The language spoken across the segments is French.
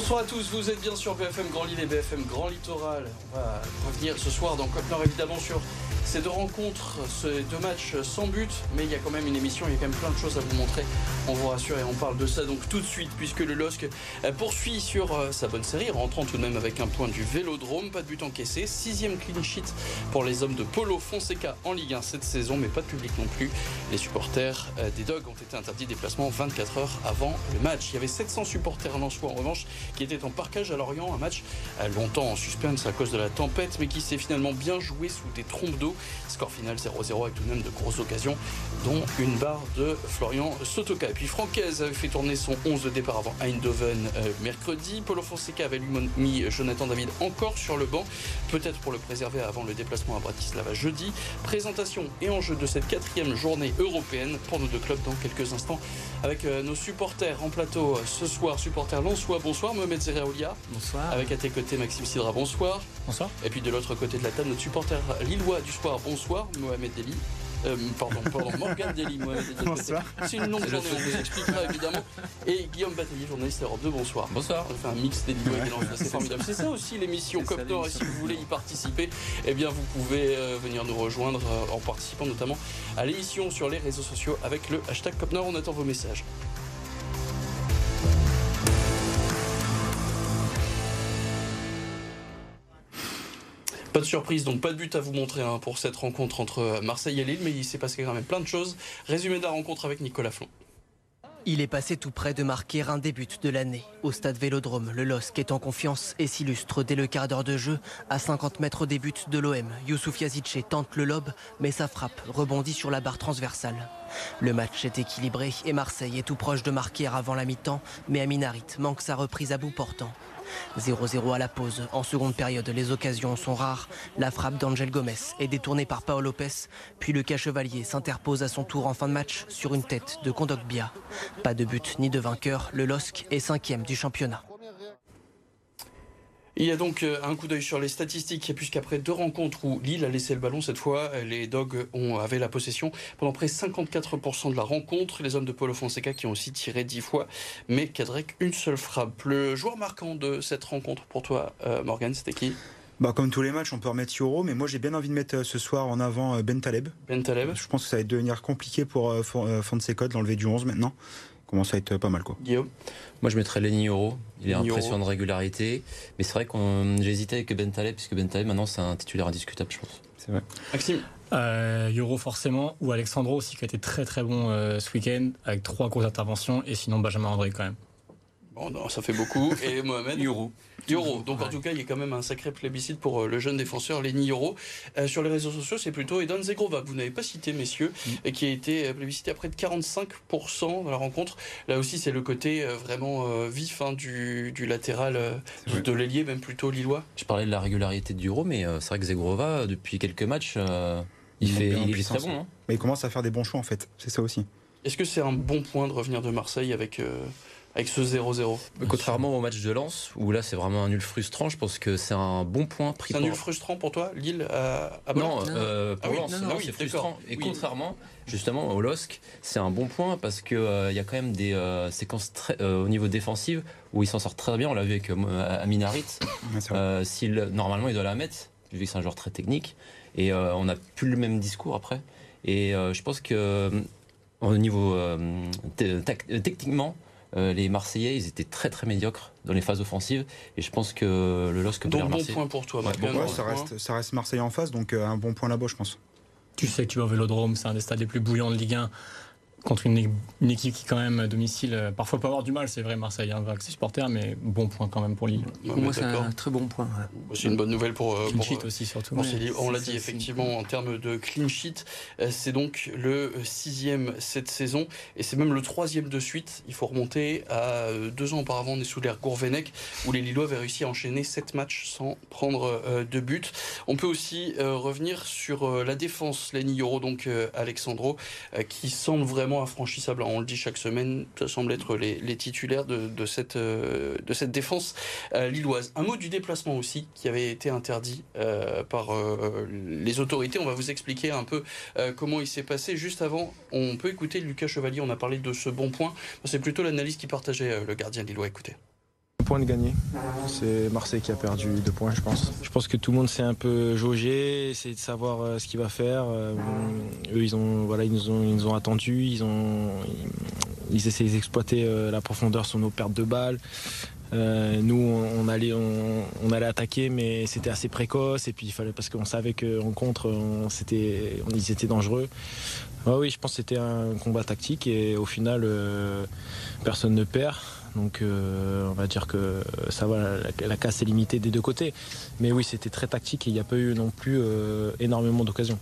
Bonsoir à tous, vous êtes bien sur BFM Grand Lille et BFM Grand Littoral. On va revenir ce soir dans Nord évidemment sur ces deux rencontres, ces deux matchs sans but, mais il y a quand même une émission, il y a quand même plein de choses à vous montrer. On vous rassure et on parle de ça donc tout de suite, puisque le LOSC poursuit sur euh, sa bonne série, rentrant tout de même avec un point du Vélodrome, pas de but encaissé, sixième clean sheet pour les hommes de Polo Fonseca en Ligue 1 cette saison, mais pas de public non plus. Les supporters euh, des Dogs ont été interdits de déplacement 24 heures avant le match. Il y avait 700 supporters soi en revanche qui étaient en parcage à Lorient, un match euh, longtemps en suspense à cause de la tempête, mais qui s'est finalement bien joué sous des trompes d'eau. Score final 0-0 avec tout de même de grosses occasions, dont une barre de Florian Sotoka. Et puis Francaise avait fait tourner son 11 de départ avant Eindhoven euh, mercredi. Paulo Fonseca avait lui mis Jonathan David encore sur le banc, peut-être pour le préserver avant le déplacement à Bratislava jeudi. Présentation et enjeu de cette quatrième journée européenne pour nos deux clubs dans quelques instants avec euh, nos supporters en plateau ce soir. Supporters Lonsois, bonsoir. Mohamed Zeraoulia. Bonsoir. Avec à tes côtés Maxime Sidra, bonsoir. Bonsoir. Et puis de l'autre côté de la table, notre supporter lillois du soir, bonsoir. Mohamed Deli. Euh, pardon, pardon, Morgan Deli, Mohamed Deli. Bonsoir. C'est une longue journée, on vous expliquera évidemment. Et Guillaume Bataillé, journaliste Europe 2, bonsoir. Bonsoir. On fait un mix des Lillois et des Lensois, c'est formidable. C'est ça aussi l'émission Cop Nord, et si vous voulez y participer, eh bien vous pouvez euh, venir nous rejoindre euh, en participant notamment à l'émission sur les réseaux sociaux avec le hashtag Cop Nord. On attend vos messages. Pas de surprise, donc pas de but à vous montrer hein, pour cette rencontre entre Marseille et Lille, mais il s'est passé quand même plein de choses. Résumé de la rencontre avec Nicolas Flon. Il est passé tout près de marquer un début de l'année. Au stade Vélodrome, le LOSC est en confiance et s'illustre dès le quart d'heure de jeu. À 50 mètres au début de l'OM, Youssouf Yazice tente le lob, mais sa frappe rebondit sur la barre transversale. Le match est équilibré et Marseille est tout proche de marquer avant la mi-temps, mais Aminarit manque sa reprise à bout portant. 0-0 à la pause. En seconde période, les occasions sont rares. La frappe d'Angel Gomez est détournée par Paolo Lopez. Puis le cas chevalier s'interpose à son tour en fin de match sur une tête de Kondogbia. Pas de but ni de vainqueur. Le LOSC est cinquième du championnat. Il y a donc euh, un coup d'œil sur les statistiques, puisqu'après deux rencontres où Lille a laissé le ballon, cette fois, les Dogs ont, avaient la possession pendant près 54% de la rencontre. Les hommes de Paulo Fonseca qui ont aussi tiré 10 fois, mais cadré qu'une seule frappe. Le joueur marquant de cette rencontre pour toi, euh, Morgan, c'était qui? Bah, comme tous les matchs, on peut remettre Yoro, mais moi j'ai bien envie de mettre euh, ce soir en avant Ben Taleb. Ben Taleb. Je pense que ça va devenir compliqué pour Fonseca de l'enlever du 11 maintenant commence à être pas mal. Quoi. Guillaume Moi, je mettrais Lenny Euro. Il est impressionnant de régularité. Mais c'est vrai que j'ai hésité avec Ben Taleb, puisque Ben Taleb, maintenant, c'est un titulaire indiscutable, je pense. C'est vrai. Maxime euh, Euro forcément, ou Alexandro aussi qui a été très très bon euh, ce week-end avec trois grosses interventions et sinon Benjamin André quand même. Bon, non, ça fait beaucoup. Et Mohamed Euro. Euro. Donc en tout cas, il y a quand même un sacré plébiscite pour euh, le jeune défenseur Lenny Euro. Euh, sur les réseaux sociaux, c'est plutôt Edan Zegrova, que vous n'avez pas cité, messieurs, mm. et qui a été euh, plébiscité à près de 45% dans la rencontre. Là aussi, c'est le côté vraiment vif hein, du, latéral, de l'ailier, même plutôt lillois. Je parlais de la régularité du Euro, mais c'est vrai que Zegrova, depuis quelques matchs, il, fait, il est très bon. Hein. Mais il commence à faire des bons choix, en fait. C'est ça aussi. Est-ce que c'est un bon point de revenir de Marseille avec avec ce 0-0. Contrairement au match de Lens, où là c'est vraiment un nul frustrant, je pense que c'est un bon point pris. C'est un nul frustrant pour toi, Lille à, à Non, euh, pour ah Lens, non, c'est frustrant. Et contrairement, justement, au LOSC, c'est un bon point parce qu'il euh, il y a quand même des euh, séquences très, au niveau défensif où il s'en sort très bien. On l'a vu avec Aminarit. normalement, il doit la mettre, vu que c'est un joueur très technique. Et on n'a plus le même discours après. Et je pense que au niveau techniquement, euh, les Marseillais, ils étaient très très médiocres dans les phases offensives. Et je pense que le LOSC Donc bon point pour toi. ça, reste, ça reste Marseille en face, donc euh, un bon point là-bas, je pense. Tu sais que tu vas au Vélodrome, c'est un des stades les plus bouillants de Ligue 1 contre une, équipe qui, quand même, à domicile, euh, parfois peut avoir du mal, c'est vrai, Marseille, hein, avec ses supporters, mais bon point quand même pour Lille. pour moi, c'est un très bon point. C'est une bonne nouvelle pour. Clean sheet aussi, surtout. on l'a dit, effectivement, en termes de clean sheet, euh, c'est donc le sixième cette saison, et c'est même le troisième de suite. Il faut remonter à euh, deux ans auparavant, on est sous l'ère Gourvenec, où les Lillois avaient réussi à enchaîner sept matchs sans prendre de but. On peut aussi revenir sur la défense, Lenny Yoro, donc Alexandro, qui semble vraiment infranchissable. On le dit chaque semaine, ça semble être les, titulaires de, cette, euh, cette défense euh, lilloise. Un mot du déplacement aussi, qui avait été interdit euh, par les autorités. On va vous expliquer un peu comment il s'est passé. Juste avant, on peut écouter Lucas Chevalier, on a parlé de ce bon point. C'est plutôt l'analyse qui partageait le gardien lillois. Écoutez. Point de gagner. C'est Marseille qui a perdu deux points, je pense. Je pense que tout le monde s'est un peu jaugé, essayer de savoir euh, ce qu'il va faire. Euh, eux, ils ont, voilà, ils nous ont, ils ont attendus, ils ont, ils d'exploiter euh, la profondeur sur nos pertes de balles. nous, on, allait, on, allait attaquer, mais c'était assez précoce. Et puis il fallait parce qu'on savait qu'en contre, on, ils étaient dangereux. oui, je pense que c'était un combat tactique et au final, personne ne perd. Donc euh, on va dire que ça va, la, casse est limitée des deux côtés. Mais oui, c'était très tactique et il n'y a pas eu non plus euh, énormément d'occasions.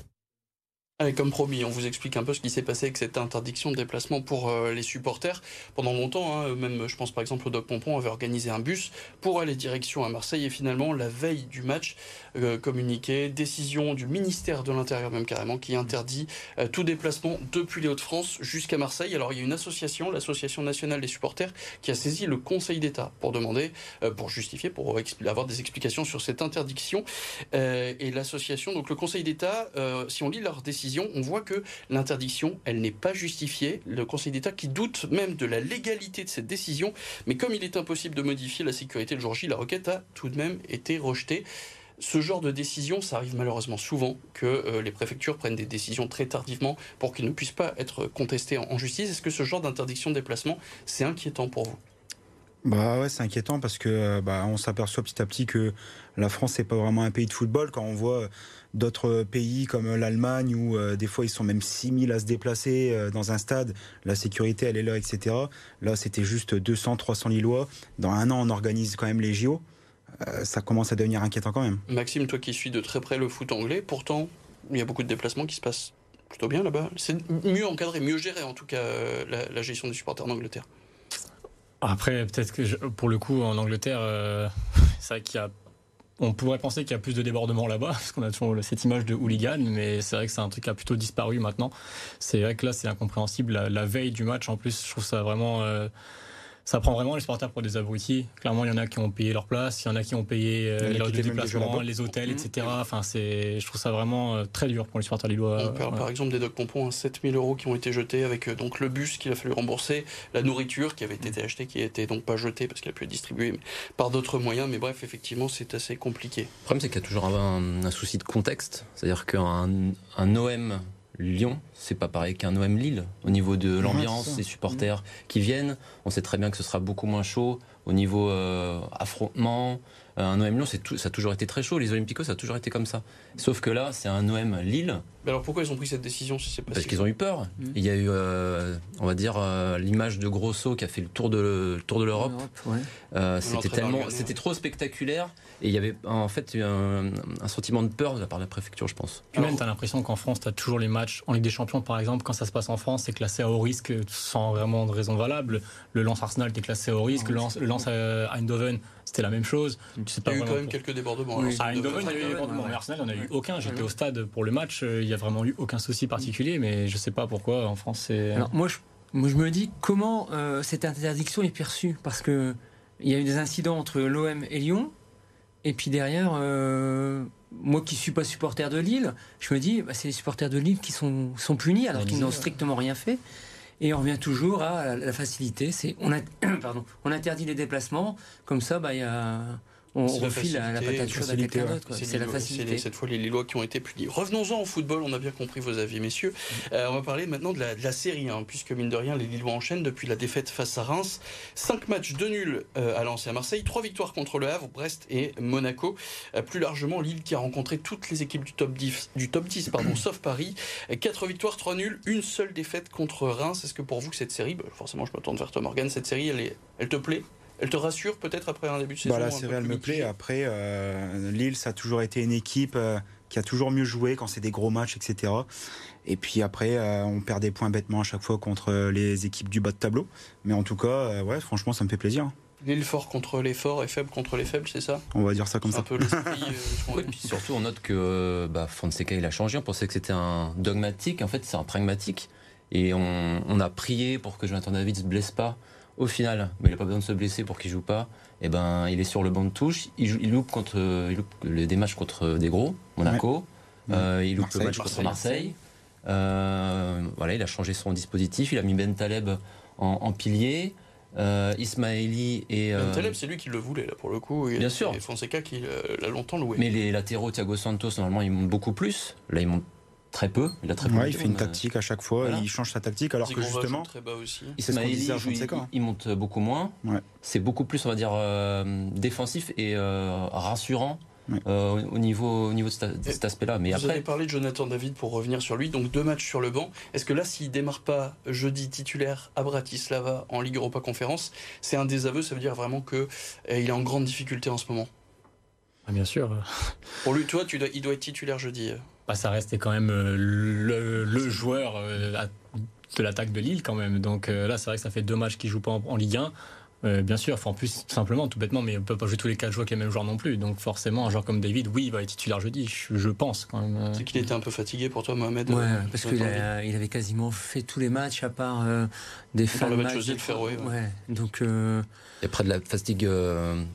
Allez, comme promis, on vous explique un peu ce qui s'est passé avec cette interdiction de déplacement pour euh, les supporters. Pendant longtemps, hein, même je pense par exemple au Doc Pompon avait organisé un bus pour aller direction à Marseille et finalement la veille du match, euh, communiqué, décision du ministère de l'Intérieur même carrément qui interdit euh, tout déplacement depuis les Hauts-de-France jusqu'à Marseille. Alors il y a une association, l'association nationale des supporters, qui a saisi le Conseil d'État pour demander, pour justifier, pour avoir des explications sur cette interdiction. et l'association, donc le Conseil d'État, si on lit leur décision on voit que l'interdiction, elle n'est pas justifiée. Le Conseil d'État qui doute même de la légalité de cette décision, mais comme il est impossible de modifier la sécurité le jour J, la requête a tout de même été rejetée. Ce genre de décision, ça arrive malheureusement souvent que euh, les préfectures prennent des décisions très tardivement pour qu'ils ne puissent pas être contestés en, justice. Est-ce que ce genre d'interdiction de déplacement, c'est inquiétant pour vous? Bah ouais, c'est inquiétant parce que euh, bah, on s'aperçoit petit à petit que la France n'est pas vraiment un pays de football quand on voit d'autres pays comme l'Allemagne où euh, des fois ils sont même 6000 à se déplacer euh, dans un stade, la sécurité elle est là, etc. Là c'était juste 200, 300 Lillois. Dans un an on organise quand même les JO. Euh, ça commence à devenir inquiétant quand même. Maxime, toi qui suis de très près le foot anglais, pourtant il y a beaucoup de déplacements qui se passent plutôt bien là-bas. C'est mieux encadré, mieux géré en tout cas la, gestion des supporters d'Angleterre. Après, peut-être que pour le coup, en Angleterre, c'est vrai qu'il y a on pourrait penser qu'il y a plus de débordements là-bas, parce qu'on a toujours cette image de hooligan, mais c'est vrai que c'est un truc qui a plutôt disparu maintenant. C'est vrai que là, c'est incompréhensible. La, veille du match, en plus, je trouve ça vraiment. Euh, ça prend vraiment les supporters pour des abrutis. Clairement, il y en a qui ont payé leur place, il y en a qui ont payé euh, les déplacements, les hôtels, etc. Mmh. Enfin, c'est, je trouve ça vraiment euh, très dur pour les supporters lillois. On parle par exemple des Doc Pompons, 7000 hein, euros qui ont été jetés avec euh, donc le bus qu'il a fallu rembourser, la nourriture qui avait été achetée, qui n'était donc pas jetée parce qu'elle a pu être distribuée par d'autres moyens. Mais bref, effectivement, c'est assez compliqué. Le problème, c'est qu'il y a toujours un, souci de contexte. C'est-à-dire qu'un un OM Lyon, c'est pas pareil qu'un OM Lille au niveau de l'ambiance, des supporters qui viennent. On sait très bien que ce sera beaucoup moins chaud au niveau euh, affrontement. Euh, un OM Lyon, ça a toujours été très chaud. Les Olympiques, ça a toujours été comme ça. Sauf que là, c'est un OM Lille. Mais alors pourquoi ils ont pris cette décision si Parce qu'ils ont eu peur. Mmh. Il y a eu, euh, on va dire, l'image de Grosso qui a fait le tour de tour de l'Europe. c'était tellement, c'était trop spectaculaire. Et il y avait en fait un, un, sentiment de peur de la part de la préfecture, je pense. Puis même, tu as l'impression qu'en France, tu as toujours les matchs en Ligue des Champions, par exemple, quand ça se passe en France, c'est classé à haut risque sans vraiment de raison valable. Le lance Arsenal était classé à haut risque, le lance, le lance Eindhoven, c'était la même chose. il y a eu quand même quelques débordements. À Eindhoven, il y a eu des débordements. Mais Arsenal, il n'y en a eu aucun. J'étais au stade pour le match, il n'y a vraiment eu aucun souci particulier, mais je ne sais pas pourquoi en France c'est. moi, je, moi, je me dis comment euh, cette interdiction est perçue. Parce que il y a eu des incidents entre l'OM et Lyon. Et puis derrière, euh, moi qui suis pas supporter de Lille, je me dis, bah, c'est les supporters de Lille qui sont, sont punis alors qu'ils n'ont strictement rien fait. Et on revient toujours à la facilité. C'est on, interdit les déplacements. Comme ça, bah il y a on refile la, la, patate chaude à quelqu'un d'autre. C'est la facilité. cette fois les Lillois qui ont été punis. Revenons-en au football, on a bien compris vos avis, messieurs. Euh, on va parler maintenant de la, série, hein, puisque mine de rien, les Lillois enchaînent depuis la défaite face à Reims. Cinq matchs de nul euh, à Lens et à Marseille, trois victoires contre le Havre, Brest et Monaco. Euh, plus largement, Lille qui a rencontré toutes les équipes du top 10, du top 10 pardon, sauf Paris. Quatre victoires, trois nuls, une seule défaite contre Reims. Est-ce que pour vous, cette série, bah, forcément je me tourne vers Tom Morgan, cette série, elle, est, elle te plaît? Elle te rassure peut-être après un début de saison bah, La série, elle me plaît. Après, euh, Lille, ça a toujours été une équipe euh, qui a toujours mieux joué quand c'est des gros matchs, etc. Et puis après, euh, on perd des points bêtement à chaque fois contre les équipes du bas de tableau. Mais en tout cas, ouais, franchement, ça me fait plaisir. Lille fort contre les forts et faible contre les faibles, c'est ça? On va dire ça comme ça. Un peu l'esprit. surtout, on note que bah, Fonseca, il a changé. On pensait que c'était un dogmatique. En fait, c'est un pragmatique. Et on, on, a prié pour que Jonathan David ne se blesse pas au final, mais il n'a pas besoin de se blesser pour qu'il joue pas. Et eh ben, il est sur le banc de touche. Il, loupe contre, il loupe des matchs contre des gros, Monaco. Euh, il loupe le match contre Marseille. Euh, voilà, il a changé son dispositif. Il a mis Ben Taleb en, pilier. euh, Ismaili et. Euh... Taleb, c'est lui qui le voulait, là, pour le coup. Bien sûr. Et Fonseca qui l'a longtemps loué. Mais les latéraux, Thiago Santos, normalement, ils montent beaucoup plus. Là, ils montent très peu. Il a très ouais, il fait une tactique à chaque fois. Il change sa tactique alors que justement. Très bas aussi. Ismaili, il, monte beaucoup moins. Ouais. C'est beaucoup plus, on va dire, euh, défensif et euh, rassurant euh, au, niveau, au niveau de, cet aspect-là. Mais vous après... avez parlé de Jonathan David pour revenir sur lui, donc deux matchs sur le banc. Est-ce que là, s'il démarre pas jeudi titulaire à Bratislava en Ligue Europa Conférence, c'est un désaveu Ça veut dire vraiment qu'il euh, est en grande difficulté en ce moment? Ah, Bien sûr. Pour lui, toi, tu dois, il doit être titulaire jeudi. Bah, ça restait quand même euh, le, joueur de l'attaque de Lille quand même. Donc là, c'est vrai que ça fait deux matchs qu'il joue pas en Ligue 1. Euh, bien sûr, enfin, en plus, simplement, tout bêtement, mais on peut pas jouer tous les quatre joueurs avec les mêmes joueurs non plus. Donc forcément, un joueur comme David, oui, il va être titulaire jeudi, je, pense quand même. Euh. C'est qu'il était un peu fatigué pour toi, Mohamed Ouais, euh, parce qu'il il avait quasiment fait tous les matchs à part des fins de match de Féroé. Ouais. Donc. Et après de la fatigue,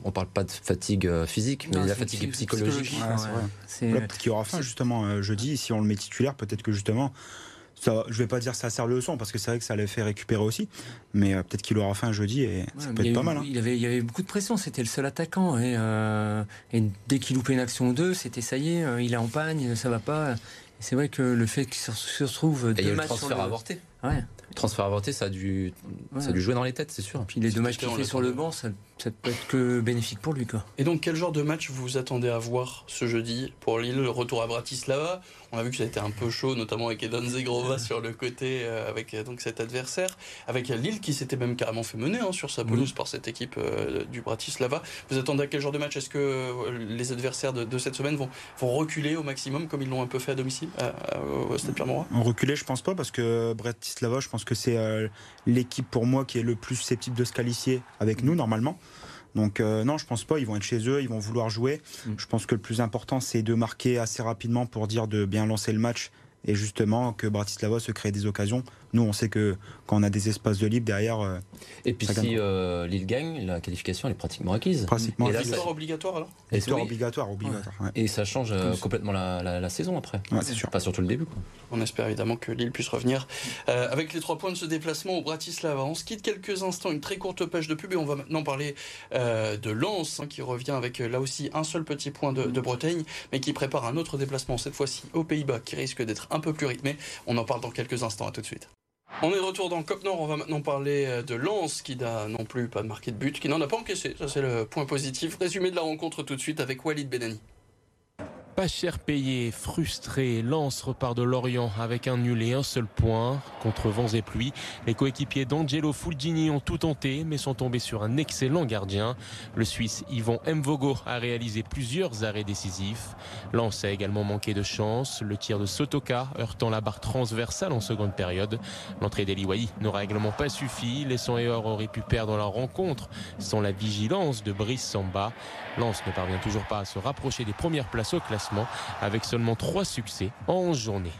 on parle pas de fatigue physique, mais de la fatigue psychologique. c'est peut-être qu'il aura faim justement jeudi. Si on le met titulaire, peut-être que justement ça, je vais pas dire ça sert de leçon parce que c'est vrai que ça l'a fait récupérer aussi, mais euh, peut-être qu'il aura fait un jeudi et ça peut être pas mal. Hein. Il, avait, il y avait beaucoup de pression, c'était le seul attaquant et, euh, et dès qu'il loupait une action ou deux, c'était ça y est, euh, il est en pagne, ça va pas. C'est vrai que le fait qu'il se retrouve deux matchs le transfert avorté. Ouais. transfert avorté, ça a dû, ça a dû jouer dans les têtes, c'est sûr. Et puis les deux matchs qu'il fait sur le banc, ça, ça, peut être que bénéfique pour lui. Quoi. Et donc, quel genre de match vous attendez à voir ce jeudi pour Lille Le retour à Bratislava? On a vu que ça a été un peu chaud, notamment avec Edan Zegrova sur le côté, euh, avec euh, donc cet adversaire, avec Lille qui s'était même carrément fait mener hein, sur sa pelouse par cette équipe euh, du Bratislava. Vous attendez à quel genre de match? Est-ce que les adversaires de, cette semaine vont, vont reculer au maximum comme ils l'ont un peu fait à domicile au Stade Pierre-Mauroy? Reculer, je pense pas, parce que Bratislava, je pense que c'est l'équipe pour moi qui est le plus susceptible de se qualifier avec nous normalement. Donc euh, non, je pense pas. Ils vont être chez eux, ils vont vouloir jouer. Mm. Je pense que le plus important, c'est de marquer assez rapidement pour dire de bien lancer le match et justement que Bratislava se crée des occasions. Nous, on sait que quand on a des espaces de libre derrière. Euh, et puis si euh, Lille gagne, la qualification elle est pratiquement acquise. Pratiquement. Et ça... obligatoire alors? Histoire obligatoire, obligatoire. Et ça change euh, complètement la, saison après. c'est sûr. Pas surtout le début. Quoi. On espère évidemment que Lille puisse revenir avec les trois points de ce déplacement au Bratislava. On se quitte quelques instants, une très courte page de pub et on va maintenant parler de Lens hein, qui revient avec là aussi un seul petit point de, de Bretagne, mais qui prépare un autre déplacement cette fois-ci aux Pays-Bas qui risque d'être un peu plus rythmé. On en parle dans quelques instants. À tout de suite. On est de retour dans Cop Nord. On va maintenant parler euh, de Lens qui n'a non plus pas marqué de but, qui n'en a pas encaissé. Ça, c'est le point positif. Résumé de la rencontre tout de suite avec Walid Benani. Pas cher payé, frustré, Lance repart de Lorient avec un nul et un seul point. Contre vents et pluies, les coéquipiers d'Angelo Fulgini ont tout tenté mais sont tombés sur un excellent gardien. Le Suisse Yvon Mvogo a réalisé plusieurs arrêts décisifs. Lance a également manqué de chance. Le tir de Sotoka heurtant la barre transversale en seconde période. L'entrée d'Eliwaï n'aura également pas suffi. Les Sanhéors auraient pu perdre la rencontre sans la vigilance de Brice Samba. Lance ne parvient toujours pas à se rapprocher des premières places au classement avec seulement 3 succès en 11 journées.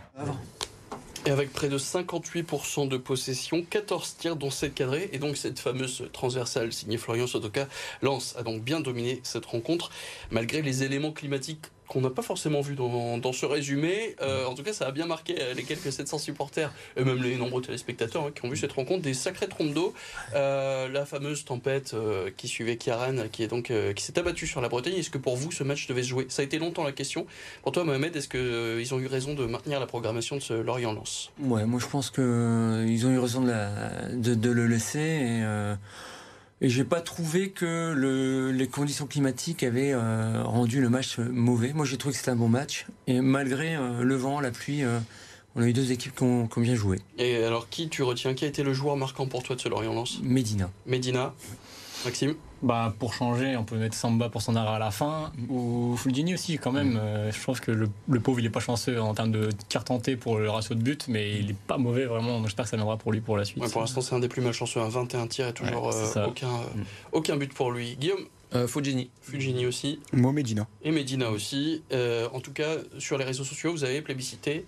Et avec près de 58% de possession, 14 tirs dont 7 cadrés, et donc cette fameuse transversale signée Florian Sotoka, Lance a donc bien dominé cette rencontre, malgré les éléments climatiques qu'on n'a pas forcément vu dans, ce résumé. Euh, en tout cas, ça a bien marqué euh, les quelques 700 supporters et même les nombreux téléspectateurs hein, qui ont vu cette rencontre des sacrées trompes d'eau. Euh, la fameuse tempête qui suivait Kiaran, qui est donc qui s'est abattue sur la Bretagne. Est-ce que pour vous, ce match devait se jouer? Ça a été longtemps la question. Pour toi, Mohamed, est-ce qu'ils ont eu raison de maintenir la programmation de ce Lorient-Lens Ouais, moi je pense qu'ils ont eu raison de, le laisser. Et j'ai pas trouvé que le, les conditions climatiques avaient euh, rendu le match mauvais. Moi, j'ai trouvé que c'était un bon match. Et malgré euh, le vent, la pluie, euh, on a eu deux équipes qui ont, qui ont, bien joué. Et alors, qui tu retiens? Qui a été le joueur marquant pour toi de ce Lorient-Lens? Medina. Medina. Maxime bah, Pour changer, on peut mettre Samba pour son arrêt à la fin, ou Fulgini aussi, quand même. Euh, je pense que le, pauvre, il est pas chanceux en termes de tir tenté pour le ratio de but, mais il est pas mauvais vraiment. J'espère que ça viendra pour lui pour la suite. pour l'instant, c'est un des plus malchanceux. Un 21 tirs et toujours euh, aucun, euh, mm. aucun but pour lui. Guillaume Fulgini. Fulgini aussi. Moi, Medina. Et Medina aussi. en tout cas, sur les réseaux sociaux, vous avez plébiscité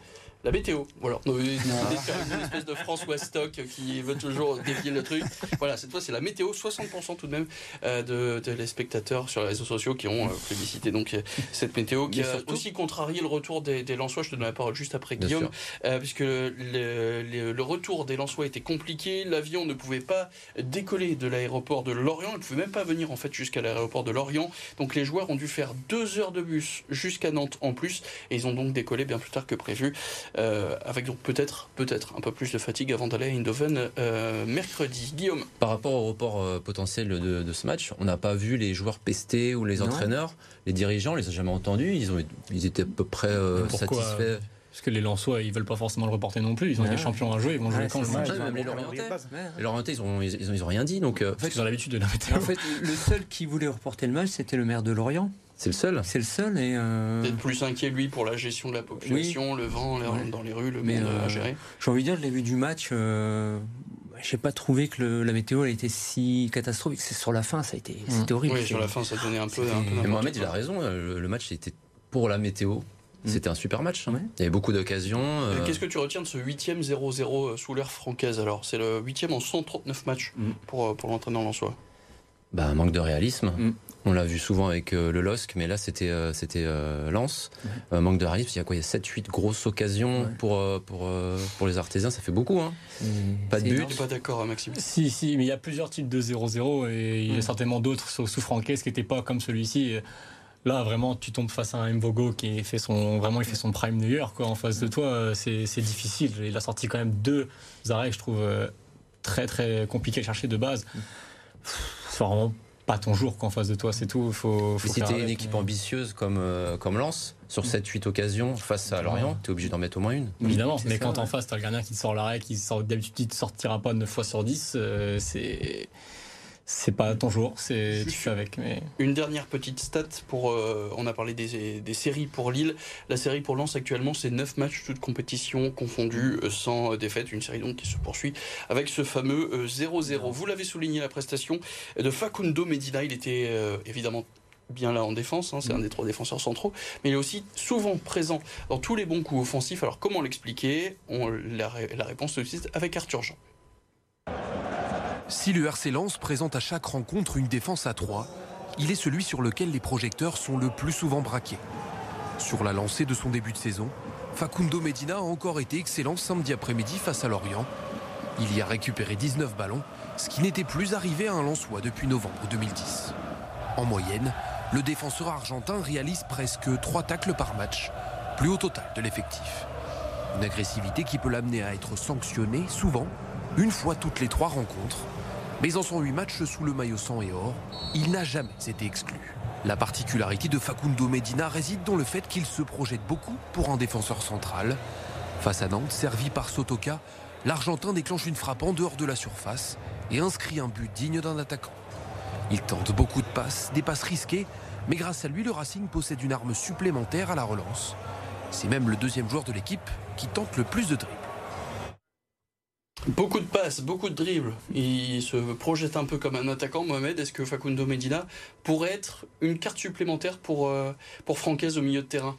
La météo, voilà. Une espèce de François Stock qui veut toujours défier le truc. Voilà, cette fois c'est la météo, 60% tout de même euh, de, de, les spectateurs sur les réseaux sociaux qui ont plébiscité donc cette météo qui a aussi contrarié le retour des, des Lensois. Je te donne la parole juste après Guillaume, puisque le, le, retour des Lensois était compliqué. L'avion ne pouvait pas décoller de l'aéroport de Lorient. Il ne pouvait même pas venir en fait jusqu'à l'aéroport de Lorient. Donc les joueurs ont dû faire deux heures de bus jusqu'à Nantes en plus, et ils ont donc décollé bien plus tard que prévu. Euh, avec donc peut-être peut-être un peu plus de fatigue avant d'aller à Eindhoven euh, mercredi. Guillaume Par rapport au report euh, potentiel de, ce match, on n'a pas vu les joueurs pestés ou les entraîneurs, les dirigeants, on les a jamais entendus, ils, ont, ils étaient à peu près satisfaits. Parce que les Lensois, ils veulent pas forcément le reporter non plus. Ils ont des champions à jouer, ils vont jouer quand le match. les Lorientais, ils ont, ils, ont, rien dit. Donc, en fait, ils ont l'habitude de la météo. En fait, le seul qui voulait reporter le match, c'était le maire de Lorient. C'est le seul. C'est le seul et. Euh... Peut-être plus inquiet lui pour la gestion de la population, le vent dans les rues, le monde à euh, gérer. J'ai envie de dire, je l'ai vu du match. Euh... J'ai pas trouvé que la météo a été si catastrophique. C'est sur la fin, ça a été, mmh. c'était horrible. Oui, sur la fin, ça donnait un peu. Un Mohamed, il a raison. Euh, le, match était pour la météo. Mmh. C'était un super match. Hein. Il y avait beaucoup d'occasions. Euh. Qu'est-ce que tu retiens de ce 8 0-0 sous l'ère francaise alors? C'est le 8 en 139 matchs mmh. pour, pour l'entraîneur en soi. Bah, un manque de réalisme. On l'a vu souvent avec euh, le LOSC, mais là c'était euh, c'était euh, Lens. manque de réalisme, il y a quoi Il y a 7-8 grosses occasions pour, pour, pour les artisans, ça fait beaucoup. Hein. Pas de but. Je suis pas d'accord, hein, Maxime. Si, si, mais il y a plusieurs types de 0-0 et il y a certainement d'autres sous, sous Franquès qui n'étaient pas comme celui-ci. Là, vraiment, tu tombes face à un Mvogo qui fait son, vraiment, il fait son prime New York, quoi. En face de toi, c'est difficile. Il a sorti quand même deux arrêts, je trouve, très, très compliqués à chercher de base. C'est vraiment pas ton jour qu'en face de toi, c'est tout. Faut, faut si t'es une équipe ambitieuse comme, euh, comme Lens, sur 7-8 occasions face à Lorient, t'es obligé d'en mettre au moins une. Évidemment, mais quand en face, t'as le gardien qui sort l'arrêt, qui sort d'habitude, il ne sortira pas 9 fois sur 10, euh, c'est c'est pas ton jour, c'est tu fais avec. Mais... Une dernière petite stat pour. Euh, on a parlé des, des, séries pour Lille. La série pour Lens actuellement, c'est 9 matchs, toutes compétitions confondues, euh, sans défaite. Une série donc qui se poursuit avec ce fameux 0-0. Euh, Vous l'avez souligné, la prestation de Facundo Medina. Il était évidemment bien là en défense, hein, c'est un des trois défenseurs centraux, mais il est aussi souvent présent dans tous les bons coups offensifs. Alors comment l'expliquer? La, la réponse de suite avec Arthur Jean. Si le RC Lens présente à chaque rencontre une défense à 3, il est celui sur lequel les projecteurs sont le plus souvent braqués. Sur la lancée de son début de saison, Facundo Medina a encore été excellent samedi après-midi face à Lorient. Il y a récupéré 19 ballons, ce qui n'était plus arrivé à un Lensois depuis novembre 2010. En moyenne, le défenseur argentin réalise presque 3 tacles par match, plus au total de l'effectif. Une agressivité qui peut l'amener à être sanctionné souvent une fois toutes les trois rencontres. Mais en son huit matchs sous le maillot sang et or, il n'a jamais été exclu. La particularité de Facundo Medina réside dans le fait qu'il se projette beaucoup pour un défenseur central. Face à Nantes, servi par Sotoka, l'Argentin déclenche une frappe en dehors de la surface et inscrit un but digne d'un attaquant. Il tente beaucoup de passes, des passes risquées, mais grâce à lui, le Racing possède une arme supplémentaire à la relance. C'est même le deuxième joueur de l'équipe qui tente le plus de dribbles. Beaucoup de passes, beaucoup de dribbles. Il se projette un peu comme un attaquant, Mohamed. Est-ce que Facundo Medina pourrait être une carte supplémentaire pour, euh, pour Francaise au milieu de terrain?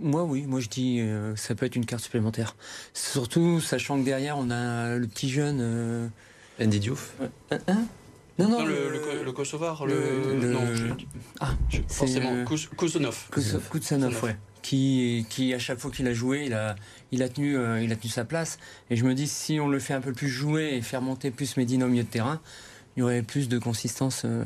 Moi, oui, moi je dis euh, ça peut être une carte supplémentaire. Surtout sachant que derrière on a le petit jeune. Euh... Andy Diouf hein, hein? Non, non, le, le, le, Kosovar, le, non, ah, forcément, Kousanov. Kousanov, ouais qui, qui à chaque fois qu'il a joué, il a, il, a tenu, euh, il a tenu sa place. Et je me dis, si on le fait un peu plus jouer et faire monter plus Medina au milieu de terrain, il y aurait plus de consistance. Euh,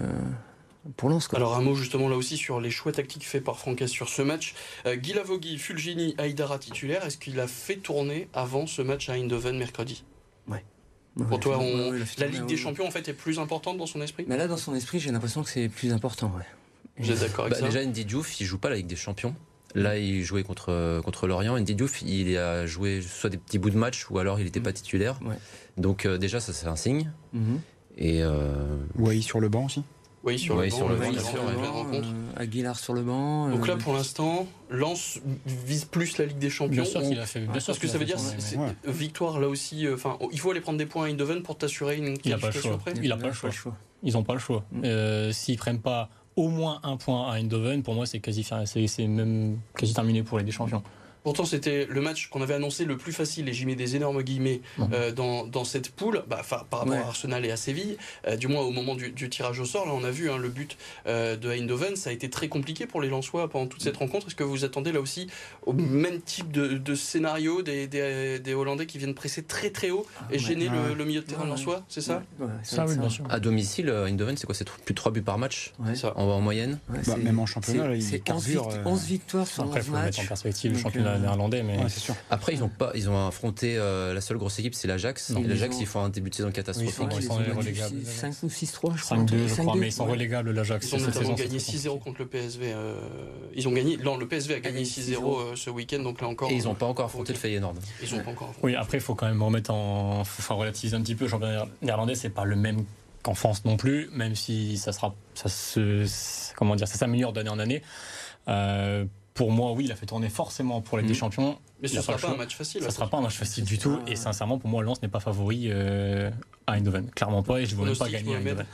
pour Lens. Alors un mot justement là aussi sur les choix tactiques faits par Francaise sur ce match. Euh, Guy Lavogui, Fulgini, Aïdara titulaire, est-ce qu'il a fait tourner avant ce match à Eindhoven mercredi? Ouais. Pour toi, la Ligue des Champions en fait est plus importante dans son esprit? Mais là, dans son esprit, j'ai l'impression que c'est plus important. Ouais. Vous êtes d'accord avec bah, ça? Déjà, Andy Diouf, il joue pas la Ligue des Champions. Là, il jouait contre, contre Lorient. Ndi Diouf, il a joué soit des petits bouts de match ou alors il n'était pas titulaire. Donc, euh, déjà, ça, c'est un signe. Mhm. Et. Euh... sur le banc aussi oui, sur le banc, sur le banc, euh, Aguilar sur le banc. Donc là, euh, pour l'instant, Lens vise plus la Ligue des Champions. Bien sûr qu'il a fait. Bien sûr que ça veut dire, c'est victoire là aussi. Enfin, il faut aller prendre des points à Eindhoven pour t'assurer une qualification après. Il n'a pas le choix. Ils n'ont pas le choix. Mm. S'ils prennent pas au moins un point à Eindhoven, pour moi, c'est quasi, c'est même quasi terminé pour les des champions. Pourtant, c'était le match qu'on avait annoncé le plus facile, et j'y mets des énormes guillemets euh, dans, dans, cette poule, bah, par rapport à Arsenal et à Séville, euh, du moins au moment du, tirage au sort. Là, on a vu hein, le but euh, de Eindhoven, ça a été très compliqué pour les Lensois pendant toute cette rencontre. Est-ce que vous attendez là aussi au même type de, scénario des, des, Hollandais qui viennent presser très très haut et gêner le, milieu de terrain lensois C'est ça, ça, oui, bien sûr. À domicile, Eindhoven, c'est quoi C'est plus de 3 buts par match? En, en, moyenne? Bah, Même en championnat, il 11, 11 victoires sur Après, il faut mettre en perspective le championnat néerlandais, mais après, ils ont pas, ils ont affronté euh, la seule grosse équipe, c'est l'Ajax. L'Ajax, ils font un début de saison catastrophique. ils sont, relégables. 5 ou 6-3, je crois. 5-2, je crois, mais ils sont relégables, l'Ajax. Ils ont notamment gagné 6-0 contre le PSV. Euh, ils ont gagné, non, le PSV a gagné 6-0 euh, ce week-end, donc là encore. Et ils n'ont pas encore affronté le Feyenoord. Ils ont pas encore. Oui, après, il faut quand même remettre en, enfin, relativiser un petit peu. Le championnat néerlandais, c'est pas le même qu'en France non plus, même si ça sera, ça se, comment dire, ça s'améliore d'année en année. Euh, pour moi, oui, il a fait tourner forcément pour les des mhm. Champions. Mais ce ne sera pas, un match facile. Ce ne sera pas un match facile du tout. Et sincèrement, pour moi, Lens n'est pas favori euh, à Eindhoven. Clairement pas. Et je ne pas gagner à Eindhoven.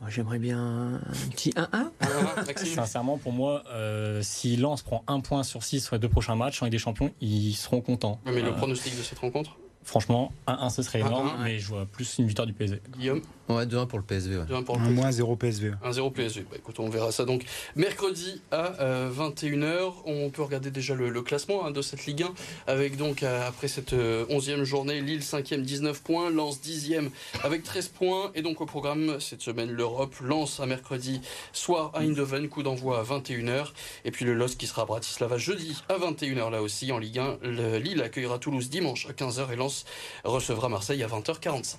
Moi, j'aimerais bien un petit 1-1. Sincèrement, pour moi, euh, si Lens prend un point sur 6 sur les deux prochains matchs en des Champions, ils seront contents. mais le euh, pronostic de cette rencontre? Franchement, 1-1 ce serait énorme, mais je vois plus une victoire du PSV. Guillaume? Ouais, 2-1 pour le PSV. Ouais. 2-1 pour le PSV. moins 0 PSV. 1-0 PSV. Bah, écoute, on verra ça donc mercredi à 21h. Euh, on peut regarder déjà le, classement hein, de cette Ligue 1 avec donc euh, après cette 11e euh, journée, Lille 5e 19 points, Lens 10e avec 13 points et donc au programme cette semaine l'Europe lance à mercredi soir à Eindhoven, coup d'envoi à 21h et puis le LOS qui sera à Bratislava jeudi à 21h là aussi en Ligue 1. Le, Lille accueillera Toulouse dimanche à 15h et Lens recevra Marseille à 20h45.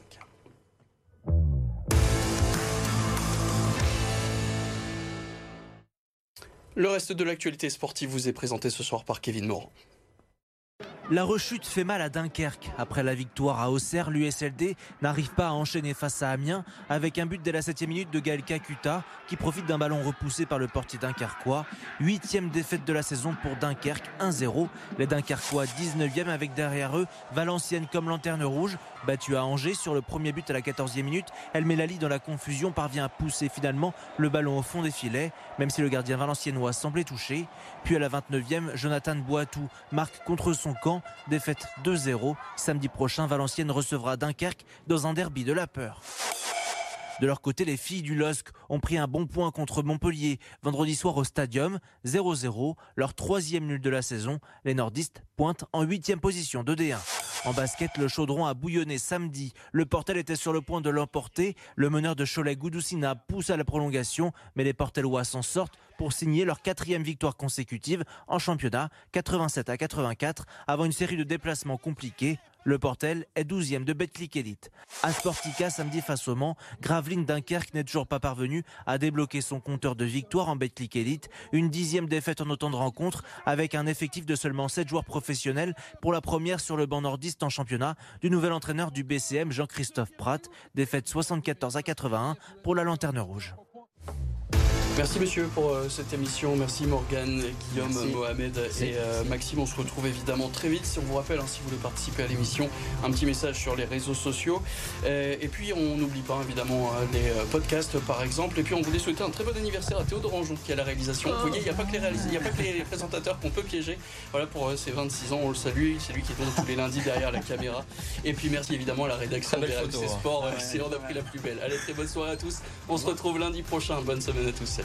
Le reste de l'actualité sportive vous est présenté ce soir par Kevin Morand. La rechute fait mal à Dunkerque. Après la victoire à Auxerre, l'USLD n'arrive pas à enchaîner face à Amiens avec un but dès la 7 minute de Gaël Kakuta qui profite d'un ballon repoussé par le portier dunkerquois. Huitième défaite de la saison pour Dunkerque, 1-0. Les Dunkerquois 19e avec derrière eux Valenciennes comme lanterne rouge, battue à Angers sur le premier but à la 14e minute. El Melali dans la confusion parvient à pousser finalement le ballon au fond des filets, même si le gardien valenciennois semblait touché. Puis à la 29e, Jonathan Boitou marque contre son camp Défaite 2-0. Samedi prochain, Valenciennes recevra Dunkerque dans un derby de la peur. De leur côté, les filles du LOSC ont pris un bon point contre Montpellier vendredi soir au Stadium, 0-0, leur troisième nul de la saison. Les nordistes pointent en huitième position de D1. En basket, le chaudron a bouillonné samedi. Le Portel était sur le point de l'emporter. Le meneur de Cholet Goudoussina pousse à la prolongation, mais les Portelois s'en sortent pour signer leur quatrième victoire consécutive en championnat, 87 à 84, avant une série de déplacements compliqués. Le Portel est 12e de Betclic Elite. À Sportica, samedi face au Mans, Gravelines Dunkerque n'est toujours pas parvenu à débloquer son compteur de victoire en Betclic Elite. Une dixième défaite en autant de rencontres, avec un effectif de seulement 7 joueurs professionnels pour la première sur le banc nordiste en championnat du nouvel entraîneur du BCM Jean-Christophe Pratt. Défaite 74 à 81 pour la Lanterne Rouge. Merci messieurs pour euh, cette émission. Merci Morgane, Guillaume, Mohamed et euh, Maxime. On se retrouve évidemment très vite. Si on vous rappelle, hein, si vous voulez participer à l'émission, un petit message sur les réseaux sociaux. Euh, et puis on n'oublie pas évidemment les podcasts par exemple. Et puis on voulait souhaiter un très bon anniversaire à Théodore Anjou qui est à la réalisation. Vous voyez, il n'y a, pas que les a pas que les présentateurs qu'on peut piéger. Voilà pour ses 26 ans, on le salue. C'est lui qui est tous les lundis derrière la caméra. Et puis merci évidemment à la rédaction des RMC hein. Sport. C'est on a pris la plus belle. Allez, très bonne soirée à tous. On se retrouve lundi prochain. Bonne semaine à tous.